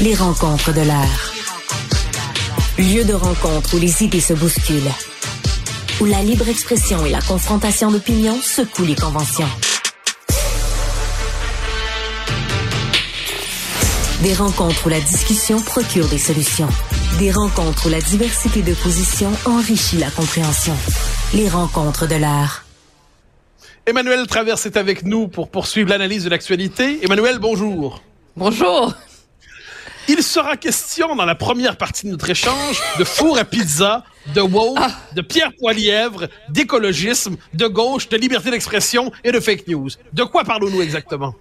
Les rencontres de l'air. Lieu de rencontre où les idées se bousculent. Où la libre expression et la confrontation d'opinions secouent les conventions. Des rencontres où la discussion procure des solutions. Des rencontres où la diversité de positions enrichit la compréhension. Les rencontres de l'art. Emmanuel Traverse est avec nous pour poursuivre l'analyse de l'actualité. Emmanuel, bonjour. Bonjour. Il sera question dans la première partie de notre échange de four à pizza, de woke, ah. de Pierre Poilièvre, d'écologisme, de gauche, de liberté d'expression et de fake news. De quoi parlons-nous exactement?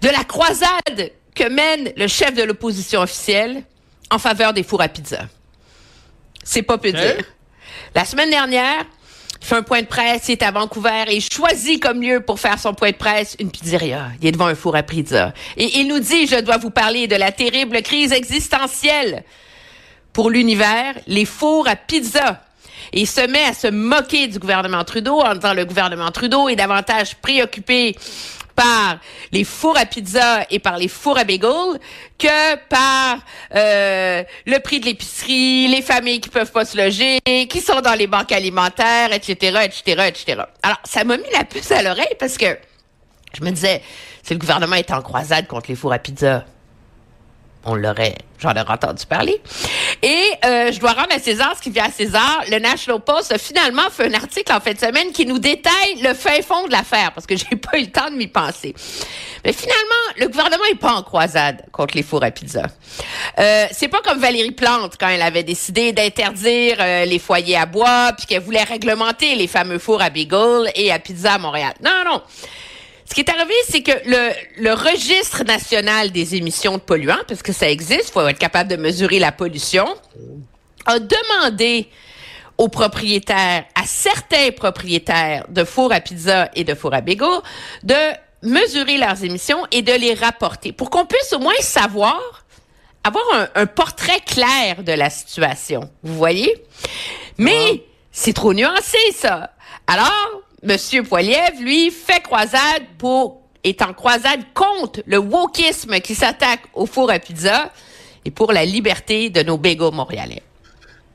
De la croisade que mène le chef de l'opposition officielle en faveur des fours à pizza. C'est pas peu dire. La semaine dernière, fait un point de presse, il est à Vancouver et il choisit comme lieu pour faire son point de presse une pizzeria. Il est devant un four à pizza. Et il nous dit, je dois vous parler de la terrible crise existentielle pour l'univers, les fours à pizza. Et il se met à se moquer du gouvernement Trudeau en disant le gouvernement Trudeau est davantage préoccupé par les fours à pizza et par les fours à bagel que par euh, le prix de l'épicerie, les familles qui peuvent pas se loger, qui sont dans les banques alimentaires, etc., etc., etc. Alors, ça m'a mis la puce à l'oreille parce que je me disais, si le gouvernement est en croisade contre les fours à pizza, on l'aurait, j'en aurais entendu parler. Et euh, je dois rendre à César ce qui vient à César. Le National Post a finalement fait un article en fin de semaine qui nous détaille le fin fond de l'affaire, parce que j'ai pas eu le temps de m'y penser. Mais finalement, le gouvernement est pas en croisade contre les fours à pizza. Euh, c'est pas comme Valérie Plante quand elle avait décidé d'interdire euh, les foyers à bois, puis qu'elle voulait réglementer les fameux fours à bagel et à pizza à Montréal. Non, non. Ce qui est arrivé, c'est que le, le registre national des émissions de polluants, parce que ça existe, faut être capable de mesurer la pollution, a demandé aux propriétaires, à certains propriétaires de fours à pizza et de fours à bégo, de mesurer leurs émissions et de les rapporter pour qu'on puisse au moins savoir, avoir un, un, portrait clair de la situation. Vous voyez? Mais c'est trop nuancé, ça. Alors, Monsieur Poiliev, lui, fait croisade pour, est en croisade contre le wokisme qui s'attaque au four à pizza et pour la liberté de nos bégos montréalais.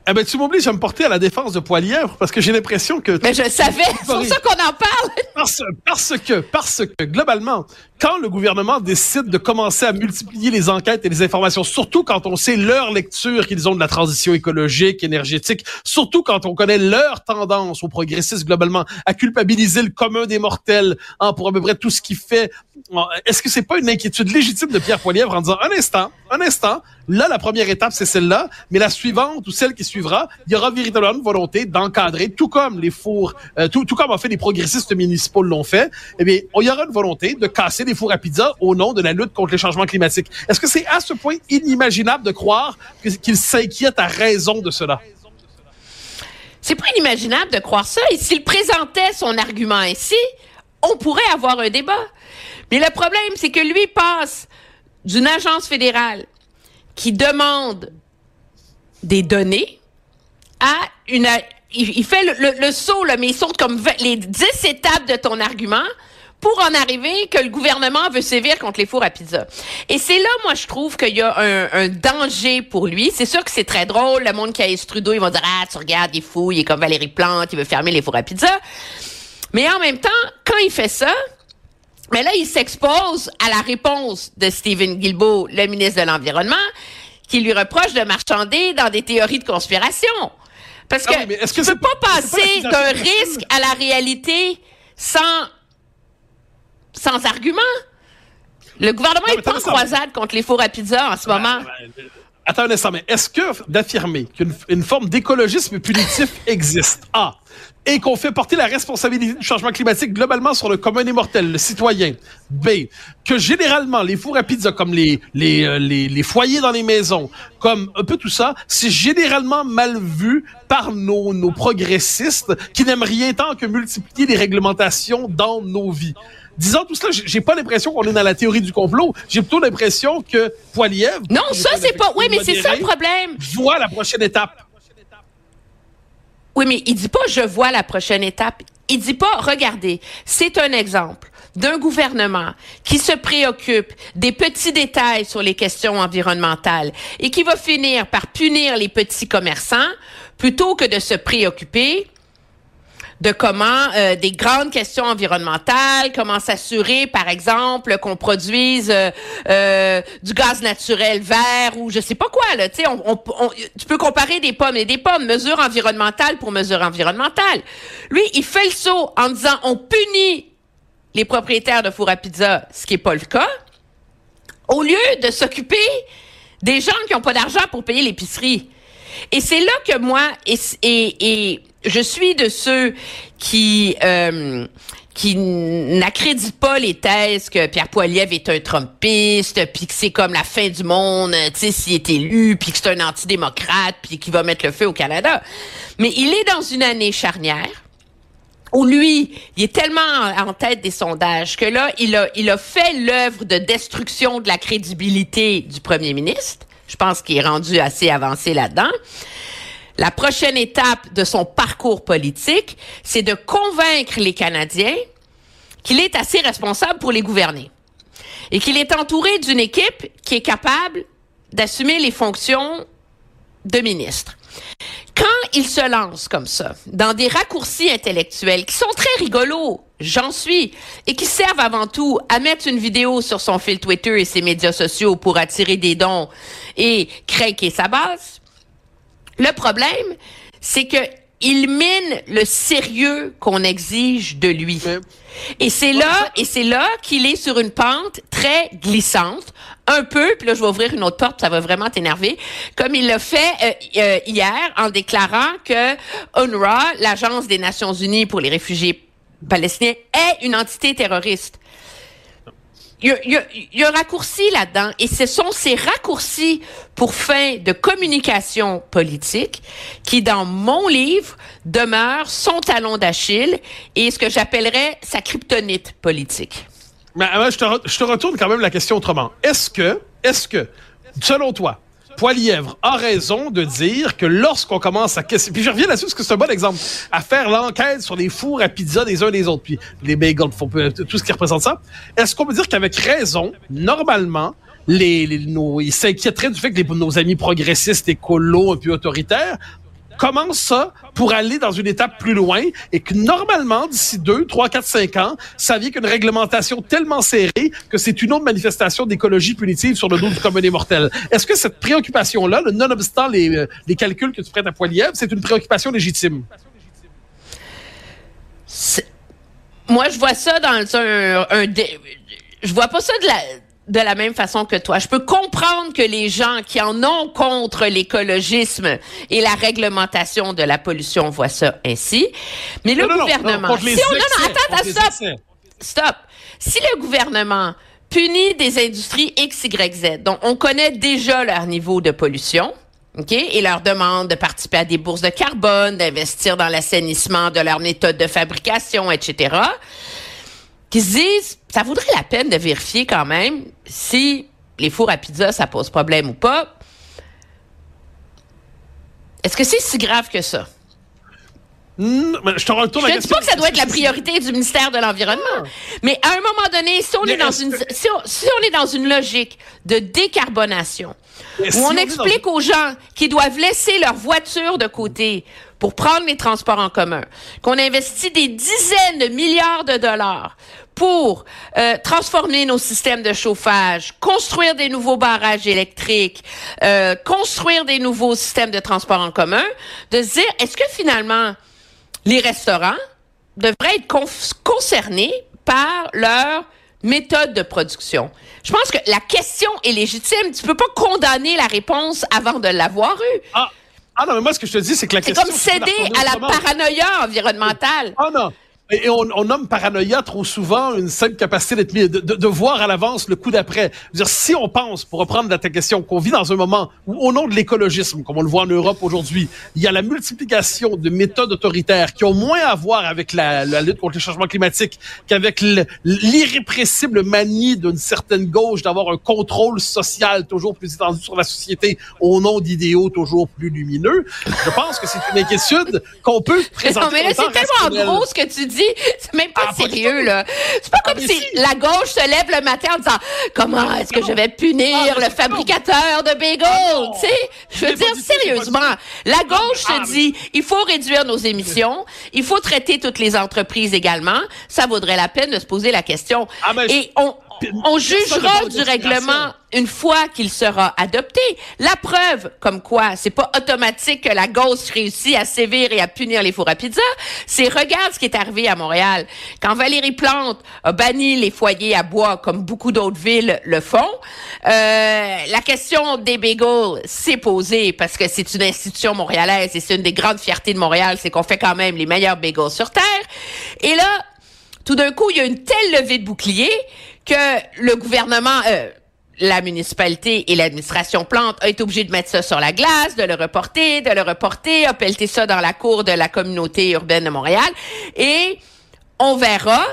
Eh ben, tu m'obliges à me porter à la défense de Poilièvre parce que j'ai l'impression que. Mais je savais, c'est pour ça qu'on en parle. Parce, parce que, parce que, globalement, quand le gouvernement décide de commencer à multiplier les enquêtes et les informations, surtout quand on sait leur lecture qu'ils ont de la transition écologique, énergétique, surtout quand on connaît leur tendance aux progressistes globalement à culpabiliser le commun des mortels hein, pour à peu près tout ce qui fait. Est-ce que c'est pas une inquiétude légitime de Pierre Poilièvre en disant un instant, un instant, là la première étape c'est celle-là, mais la suivante ou celle qui suivra, il y aura véritablement une volonté d'encadrer, tout comme les fours, euh, tout, comme en fait les progressistes municipaux l'ont fait. Eh bien, il y aura une volonté de casser des fours à pizza au nom de la lutte contre les changements climatiques. Est-ce que c'est à ce point inimaginable de croire qu'il s'inquiète à raison de cela? C'est pas inimaginable de croire ça. Et s'il présentait son argument ainsi, on pourrait avoir un débat. Mais le problème, c'est que lui passe d'une agence fédérale qui demande des données à une... Il, fait le, saut, là, mais il saute comme les dix étapes de ton argument pour en arriver que le gouvernement veut sévir contre les fours à pizza. Et c'est là, moi, je trouve qu'il y a un, danger pour lui. C'est sûr que c'est très drôle. Le monde qui a Trudeau, ils vont dire, ah, tu regardes, il est fou, il est comme Valérie Plante, il veut fermer les fours à pizza. Mais en même temps, quand il fait ça, mais là, il s'expose à la réponse de Stephen Guilbeault, le ministre de l'Environnement, qui lui reproche de marchander dans des théories de conspiration. Parce ah que, est-ce que tu peux pas passer d'un risque à la réalité sans sans argument? Le gouvernement est pas en croisade contre les fours à pizza en ce moment. Attends un instant, mais est-ce que d'affirmer qu'une forme d'écologisme punitif existe, A, et qu'on fait porter la responsabilité du changement climatique globalement sur le commun des mortels, le citoyen, B, que généralement les fours à pizza, comme les, les, euh, les, les foyers dans les maisons, comme un peu tout ça, c'est généralement mal vu par nos, nos progressistes qui n'aiment rien tant que multiplier les réglementations dans nos vies disons tout cela, j'ai pas l'impression qu'on est dans la théorie du complot. J'ai plutôt l'impression que Poiliev. Non, ça, c'est pas. Oui, mais c'est ça le problème. Voit la prochaine étape. Oui, mais il dit pas je vois la prochaine étape. Il dit pas regardez, c'est un exemple. d'un gouvernement qui se préoccupe des petits détails sur les questions environnementales et qui va finir par punir les petits commerçants plutôt que de se préoccuper de comment euh, des grandes questions environnementales, comment s'assurer, par exemple, qu'on produise euh, euh, du gaz naturel vert ou je sais pas quoi là. Tu sais, on, tu peux comparer des pommes et des pommes, mesure environnementale pour mesure environnementale. Lui, il fait le saut en disant on punit les propriétaires de four à pizza, ce qui est pas le cas, au lieu de s'occuper des gens qui ont pas d'argent pour payer l'épicerie. Et c'est là que moi, et, et, je suis de ceux qui... Euh, qui n'accréditent pas les thèses que Pierre Poilievre est un Trumpiste, puis que c'est comme la fin du monde, tu sais, s'il est élu, puis que c'est un antidémocrate, puis qu'il va mettre le feu au Canada. Mais il est dans une année charnière où lui, il est tellement en tête des sondages que là, il a, il a fait l'œuvre de destruction de la crédibilité du premier ministre. Je pense qu'il est rendu assez avancé là-dedans. La prochaine étape de son parcours politique, c'est de convaincre les Canadiens qu'il est assez responsable pour les gouverner et qu'il est entouré d'une équipe qui est capable d'assumer les fonctions de ministre. Quand il se lance comme ça, dans des raccourcis intellectuels qui sont très rigolos, j'en suis, et qui servent avant tout à mettre une vidéo sur son fil Twitter et ses médias sociaux pour attirer des dons et craquer sa base, le problème, c'est que il mine le sérieux qu'on exige de lui. Et c'est là, et c'est là qu'il est sur une pente très glissante, un peu, puis là je vais ouvrir une autre porte, ça va vraiment t'énerver, comme il l'a fait euh, euh, hier en déclarant que UNRWA, l'agence des Nations Unies pour les réfugiés palestiniens, est une entité terroriste il y, a, un raccourci là-dedans. Et ce sont ces raccourcis pour fin de communication politique qui, dans mon livre, demeurent son talon d'Achille et ce que j'appellerais sa kryptonite politique. Mais euh, je te, je te retourne quand même la question autrement. Est-ce que, est-ce que, selon toi, Poilièvre a raison de dire que lorsqu'on commence à puis je reviens là-dessus parce que c'est un bon exemple, à faire l'enquête sur les fours à pizza des uns des autres, puis les bagels, tout ce qui représente ça, est-ce qu'on peut dire qu'avec raison, normalement, les, les nos, ils s'inquiéteraient du fait que nos amis progressistes, écolos, un peu autoritaires, commence ça pour aller dans une étape plus loin et que normalement, d'ici 2, 3, 4, 5 ans, ça vient qu'une réglementation tellement serrée que c'est une autre manifestation d'écologie punitive sur le dos du commun des mortels. Est-ce que cette préoccupation-là, nonobstant les, euh, les calculs que tu prêtes à Poilievre, c'est une préoccupation légitime? Moi, je vois ça dans un je vois pas ça de la de la même façon que toi. Je peux comprendre que les gens qui en ont contre l'écologisme et la réglementation de la pollution voient ça ainsi. Mais le gouvernement... si on, non, non, attends, stop! Stop! Si le gouvernement punit des industries X, Y, Z, dont on connaît déjà leur niveau de pollution, OK? Et leur demande de participer à des bourses de carbone, d'investir dans l'assainissement de leur méthode de fabrication, etc., qui se disent, ça vaudrait la peine de vérifier quand même si les fours à pizza, ça pose problème ou pas. Est-ce que c'est si grave que ça? Je te retourne Je ne dis pas que ça doit être la priorité du ministère de l'Environnement. Ah. Mais à un moment donné, si on, est dans une, si on, est dans une logique de décarbonation, où on, explique aux gens qu'ils doivent laisser leur voiture de côté pour prendre les transports en commun, qu'on investit des dizaines de milliards de dollars pour euh, transformer nos systèmes de chauffage, construire des nouveaux barrages électriques, euh, construire des nouveaux systèmes de transport en commun, de se dire, est-ce que finalement, les restaurants devraient être concernés par leur méthode de production? Je pense que la question est légitime. Tu peux pas condamner la réponse avant de l'avoir eue. Ah. Ah non, mais moi, ce que je te dis, c'est que la question... C'est comme céder à la paranoïa environnementale. Ah non, et on, on, nomme paranoïa trop souvent une simple capacité d'être de, de, de, voir à l'avance le coup d'après. dire, si on pense, pour reprendre ta question, qu'on vit dans un moment où, au nom de l'écologisme, comme on le voit en Europe aujourd'hui, il y a la multiplication de méthodes autoritaires qui ont moins à voir avec la, la lutte contre le changement climatique qu'avec l'irrépressible manie d'une certaine gauche d'avoir un contrôle social toujours plus étendu sur la société au nom d'idéaux toujours plus lumineux. Je pense que c'est une inquiétude qu'on peut présenter. Non, mais là, c'est tellement gros ce que tu dis dis, c'est même pas Ah, sérieux, là. C'est pas comme mais si, si. la gauche se lève le matin en disant, comment est-ce que je vais punir Ah, le fabricateur de bagels? tu sais, je veux dire, sérieusement, la gauche Ah, se dit, il faut réduire nos émissions, il faut traiter toutes les entreprises également. Ça vaudrait la peine de se poser la question. Ah, Et on, on jugera du règlement une fois qu'il sera adopté. La preuve, comme quoi, c'est pas automatique que la gauche réussit à sévir et à punir les fours à pizza. C'est regarde ce qui est arrivé à Montréal. Quand Valérie Plante a banni les foyers à bois, comme beaucoup d'autres villes le font, euh, la question des bagels s'est posée parce que c'est une institution montréalaise et c'est une des grandes fiertés de Montréal, c'est qu'on fait quand même les meilleurs bagels sur Terre. Et là, tout d'un coup, il y a une telle levée de bouclier que le gouvernement, euh, la municipalité et l'administration Plante a été obligé de mettre ça sur la glace, de le reporter, de le reporter, a pelleté ça dans la cour de la communauté urbaine de Montréal. Et on verra,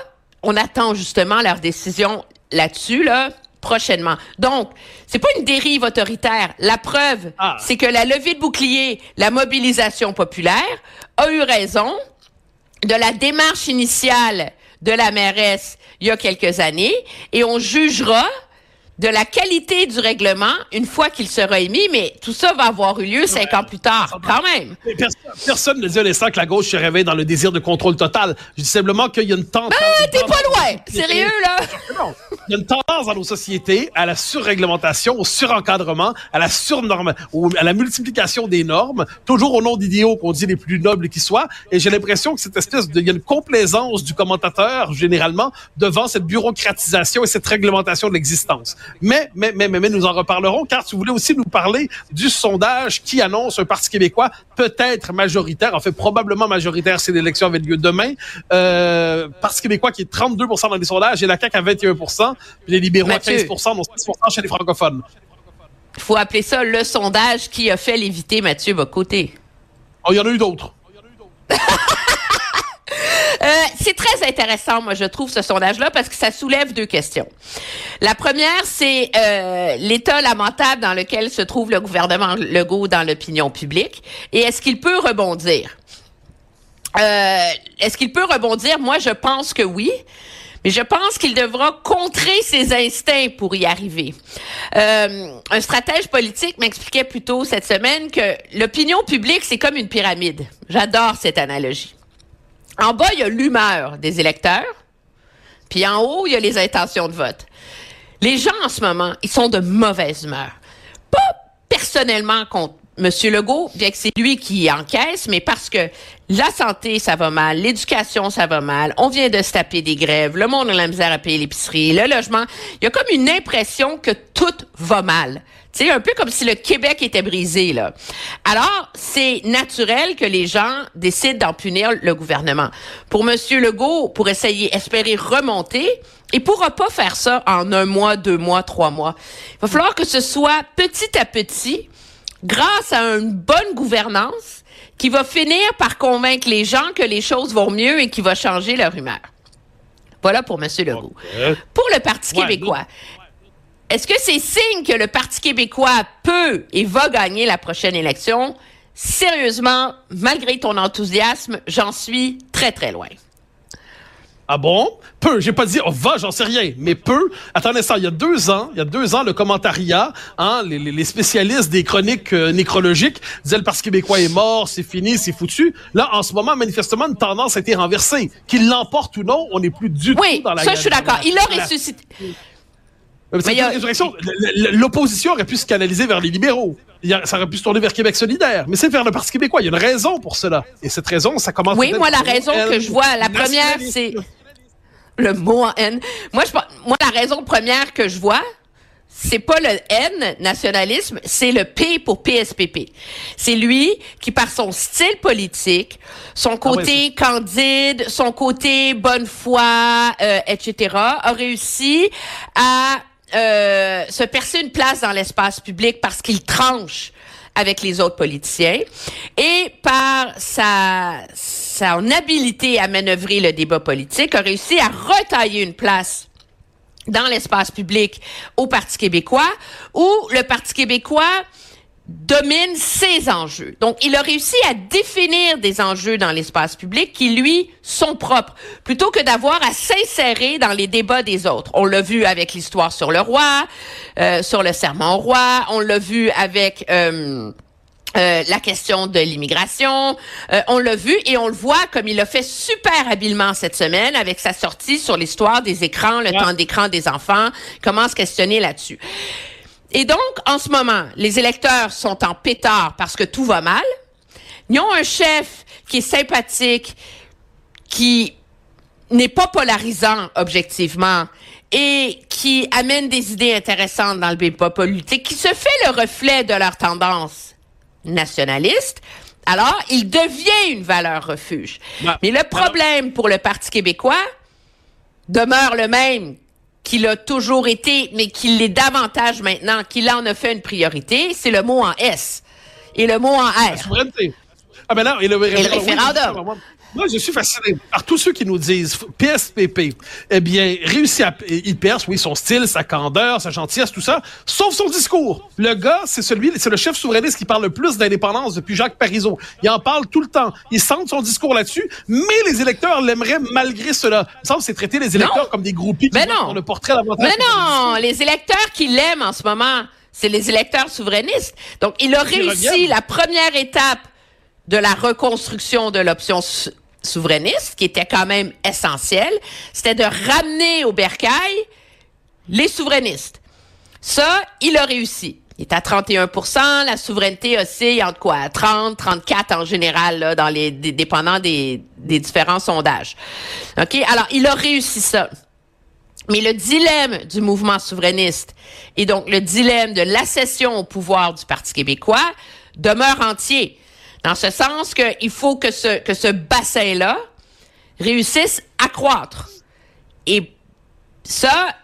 on attend justement leur décision là-dessus, là, prochainement. Donc, c'est pas une dérive autoritaire. La preuve, Ah. c'est que la levée de bouclier, la mobilisation populaire a eu raison de la démarche initiale de la mairesse il y a quelques années et on jugera de la qualité du règlement une fois qu'il sera émis, mais tout ça va avoir eu lieu cinq ans plus tard, quand même. Mais Personne, ne dit à l'instant que la gauche se réveille dans le désir de contrôle total. Je dis simplement qu'il y a une tendance. Ah, t'es pas loin! Sérieux, là? Non. Il y a une tendance dans nos sociétés à la surréglementation, au surencadrement, à la surnorme, à la multiplication des normes, toujours au nom d'idéaux qu'on dit les plus nobles qui soient. Et j'ai l'impression que cette espèce de, il y a une complaisance du commentateur, généralement, devant cette bureaucratisation et cette réglementation de l'existence. Mais, mais, mais, mais, mais nous en reparlerons, car tu voulais aussi nous parler du sondage qui annonce un Parti québécois peut-être majoritaire, en fait probablement majoritaire si l'élection avait lieu demain. Euh, Parti québécois qui est 32 dans les sondages et la CAQ à 21 puis les libéraux Mathieu. à 15 dont 6 chez les francophones. Il faut appeler ça le sondage qui a fait léviter Mathieu Bocoté. Oh, il y en a eu d'autres. Euh, c'est très intéressant, moi, je trouve, ce sondage-là, parce que ça soulève deux questions. La première, c'est euh, l'état lamentable dans lequel se trouve le gouvernement Legault dans l'opinion publique, et est-ce qu'il peut rebondir? Euh, est-ce qu'il peut rebondir? Moi, je pense que oui. Mais je pense qu'il devra contrer ses instincts pour y arriver. Euh, un stratège politique m'expliquait plus tôt cette semaine que l'opinion publique, c'est comme une pyramide. J'adore cette analogie. En bas, il y a l'humeur des électeurs, puis en haut, il y a les intentions de vote. Les gens, en ce moment, ils sont de mauvaise humeur. Pas personnellement contre M. Legault, bien que c'est lui qui encaisse, mais parce que la santé, ça va mal, l'éducation, ça va mal, on vient de se taper des grèves, le monde a la misère à payer l'épicerie, le logement. Il y a comme une impression que tout va mal. Sais, un peu comme si le Québec était brisé, là. Alors, c'est naturel que les gens décident d'en punir le gouvernement. Pour M. Legault, pour essayer, espérer remonter, il pourra pas faire ça en un mois, deux mois, trois mois. Il va falloir que ce soit petit à petit, grâce à une bonne gouvernance, qui va finir par convaincre les gens que les choses vont mieux et qui va changer leur humeur. Voilà pour M. Legault. Pour le Parti Ouais, québécois, est-ce que c'est signe que le Parti québécois peut et va gagner la prochaine élection? Sérieusement, malgré ton enthousiasme, j'en suis très, très loin. Ah bon? Peu. J'ai pas dit, oh, va, j'en sais rien. Mais peu. Attendez ça. Il y a deux ans, il y a deux ans, le commentariat, hein, les, spécialistes des chroniques euh, nécrologiques disaient le Parti québécois est mort, c'est fini, c'est foutu. Là, en ce moment, manifestement, une tendance a été renversée. Qu'il l'emporte ou non, on n'est plus du Oui, tout dans la ça, je suis d'accord. Il a ressuscité. L'opposition aurait pu se canaliser vers les libéraux. Ça aurait pu se tourner vers Québec solidaire. Mais c'est vers le Parti québécois. Il y a une raison pour cela. Et cette raison, ça commence Oui, moi, la raison elle, que je vois, la première, c'est le mot en N. Moi, je, moi, la raison première que je vois, c'est pas le N, nationalisme, c'est le P pour PSPP. C'est lui qui, par son style politique, son côté candide, son côté bonne foi, euh, etc., a réussi à euh, se percer une place dans l'espace public parce qu'il tranche avec les autres politiciens et par sa son habilité à manœuvrer le débat politique a réussi à retailler une place dans l'espace public au Parti québécois où le Parti québécois domine ses enjeux. Donc, il a réussi à définir des enjeux dans l'espace public qui, lui, sont propres, plutôt que d'avoir à s'insérer dans les débats des autres. On l'a vu avec l'histoire sur le roi, euh, sur le serment au roi, on l'a vu avec... Euh, euh, la question de l'immigration, euh, on l'a vu et on le voit comme il l'a fait super habilement cette semaine avec sa sortie sur l'histoire des écrans, le temps d'écran des enfants, comment se questionner là-dessus? Et donc, en ce moment, les électeurs sont en pétard parce que tout va mal. Ils ont un chef qui est sympathique, qui n'est pas polarisant objectivement et qui amène des idées intéressantes dans le débat politique, qui se fait le reflet de leur tendance nationaliste, alors il devient une valeur refuge. Mais le problème pour le Parti québécois demeure le même qu'il a toujours été, mais qu'il l'est davantage maintenant, qu'il en a fait une priorité, c'est le mot en S et le mot en R. Ah ben là, et le, Et le référendum. Oui, moi, je suis fasciné par tous ceux qui nous disent PSPP, eh bien, réussit à, il perce, oui, son style, sa candeur, sa gentillesse, tout ça, sauf son discours. Le gars, c'est celui, c'est le chef souverainiste qui parle le plus d'indépendance depuis Jacques Parizeau. Il en parle tout le temps. Il centre son discours là-dessus, mais les électeurs l'aimeraient malgré cela. Il me semble que c'est traiter les électeurs Non. comme des groupies qui Mais votent non. pour le portrait davantage. Mais non, les électeurs qui l'aiment en ce moment, c'est les électeurs souverainistes. Donc, il a Qui réussi la première étape de la reconstruction de l'option sou- souverainiste, qui était quand même essentielle, c'était de ramener au bercail les souverainistes. Ça, il a réussi. Il est à 31% la souveraineté oscille entre quoi? 30, 34 en général, là, dans les, dépendant des, des différents sondages. OK? Alors, il a réussi ça. Mais le dilemme du mouvement souverainiste et donc le dilemme de l'accession au pouvoir du Parti québécois demeure entier. Dans ce sens qu'il faut que ce, que ce bassin-là réussisse à croître. Et ça,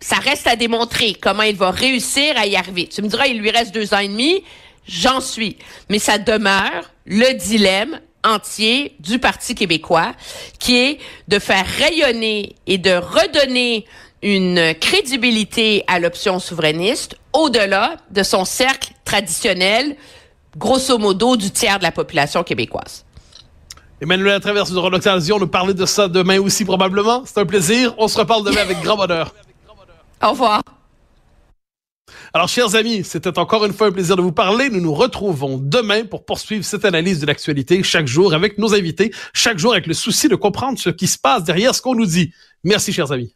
ça reste à démontrer comment il va réussir à y arriver. Tu me diras, il lui reste deux ans et demi. J'en suis. Mais ça demeure le dilemme entier du Parti québécois, qui est de faire rayonner et de redonner une crédibilité à l'option souverainiste au-delà de son cercle traditionnel, grosso modo, du tiers de la population québécoise. Emmanuel à travers de Relocalisation, nous parler de ça demain aussi probablement. C'est un plaisir. On se reparle demain avec grand bonheur. Au revoir. Alors, chers amis, c'était encore une fois un plaisir de vous parler. Nous nous retrouvons demain pour poursuivre cette analyse de l'actualité chaque jour avec nos invités, chaque jour avec le souci de comprendre ce qui se passe derrière ce qu'on nous dit. Merci, chers amis.